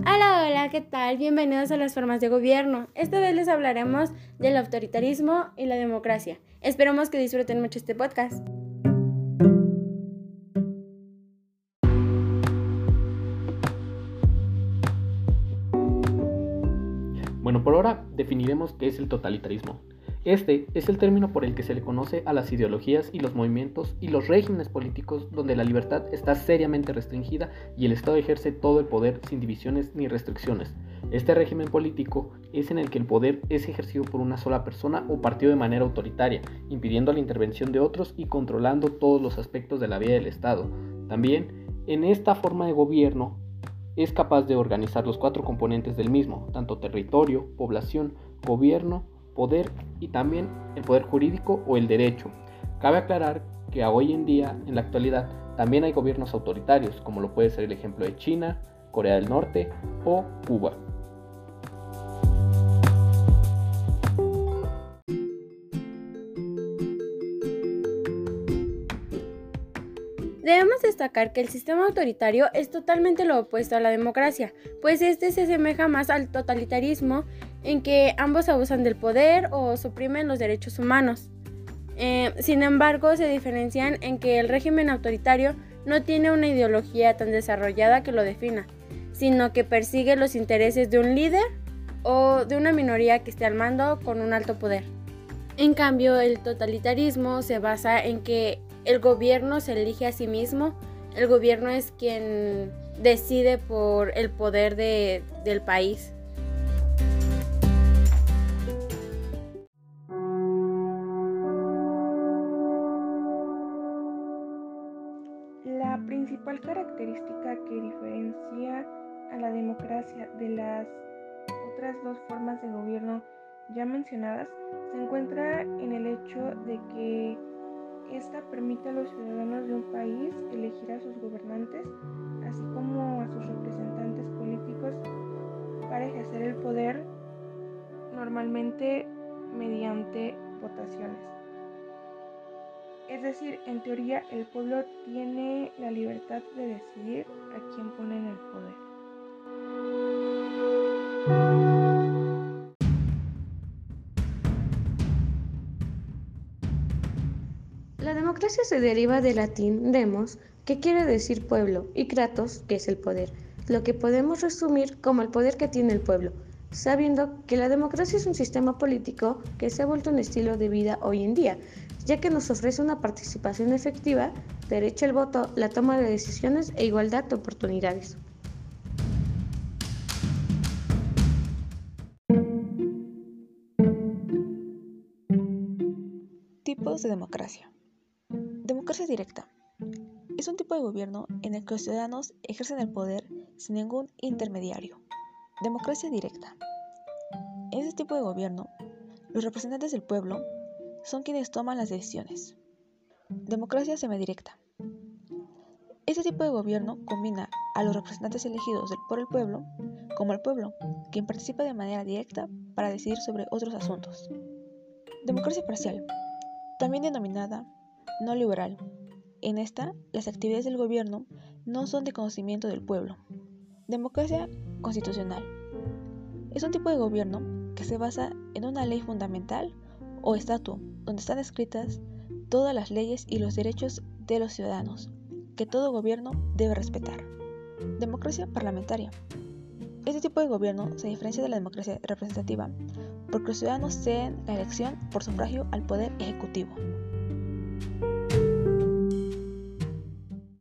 Hola, ¿qué tal? Bienvenidos a las formas de gobierno. Esta vez les hablaremos del autoritarismo y la democracia. Esperamos que disfruten mucho este podcast. Por ahora definiremos qué es el totalitarismo. Este es el término por el que se le conoce a las ideologías y los movimientos y los regímenes políticos donde la libertad está seriamente restringida y el Estado ejerce todo el poder sin divisiones ni restricciones. Este régimen político es en el que el poder es ejercido por una sola persona o partido de manera autoritaria, impidiendo la intervención de otros y controlando todos los aspectos de la vida del Estado. También, en esta forma de gobierno, es capaz de organizar los cuatro componentes del mismo, tanto territorio, población, gobierno, poder y también el poder jurídico o el derecho. Cabe aclarar que hoy en día, en la actualidad, también hay gobiernos autoritarios, como lo puede ser el ejemplo de China, Corea del Norte o Cuba. Debemos destacar que el sistema autoritario es totalmente lo opuesto a la democracia, pues este se asemeja más al totalitarismo en que ambos abusan del poder o suprimen los derechos humanos. Eh, sin embargo, se diferencian en que el régimen autoritario no tiene una ideología tan desarrollada que lo defina, sino que persigue los intereses de un líder o de una minoría que esté al mando con un alto poder. En cambio, el totalitarismo se basa en que el gobierno se elige a sí mismo, el gobierno es quien decide por el poder del país. principal característica que diferencia a la democracia de las otras dos formas de gobierno ya mencionadas se encuentra en el hecho de que esta permite a los ciudadanos de un país elegir a sus gobernantes, así como a sus representantes políticos, para ejercer el poder normalmente mediante votaciones. Es decir, en teoría el pueblo tiene la libertad de decidir a quién pone en el poder. Democracia se deriva del latín demos, que quiere decir pueblo, y kratos, que es el poder, lo que podemos resumir como el poder que tiene el pueblo, sabiendo que la democracia es un sistema político que se ha vuelto un estilo de vida hoy en día, ya que nos ofrece una participación efectiva, derecho al voto, la toma de decisiones e igualdad de oportunidades. Tipos de democracia. Democracia directa. Es un tipo de gobierno en el que los ciudadanos ejercen el poder sin ningún intermediario. Democracia directa. En este tipo de gobierno, los representantes del pueblo son quienes toman las decisiones. Democracia semidirecta. Este tipo de gobierno combina a los representantes elegidos por el pueblo como el pueblo, quien participa de manera directa para decidir sobre otros asuntos. Democracia parcial, también denominada no liberal. En esta, las actividades del gobierno no son de conocimiento del pueblo. Democracia constitucional. Es un tipo de gobierno que se basa en una ley fundamental o estatuto donde están escritas todas las leyes y los derechos de los ciudadanos que todo gobierno debe respetar. Democracia parlamentaria. Este tipo de gobierno se diferencia de la democracia representativa porque los ciudadanos ceden la elección por sufragio al poder ejecutivo.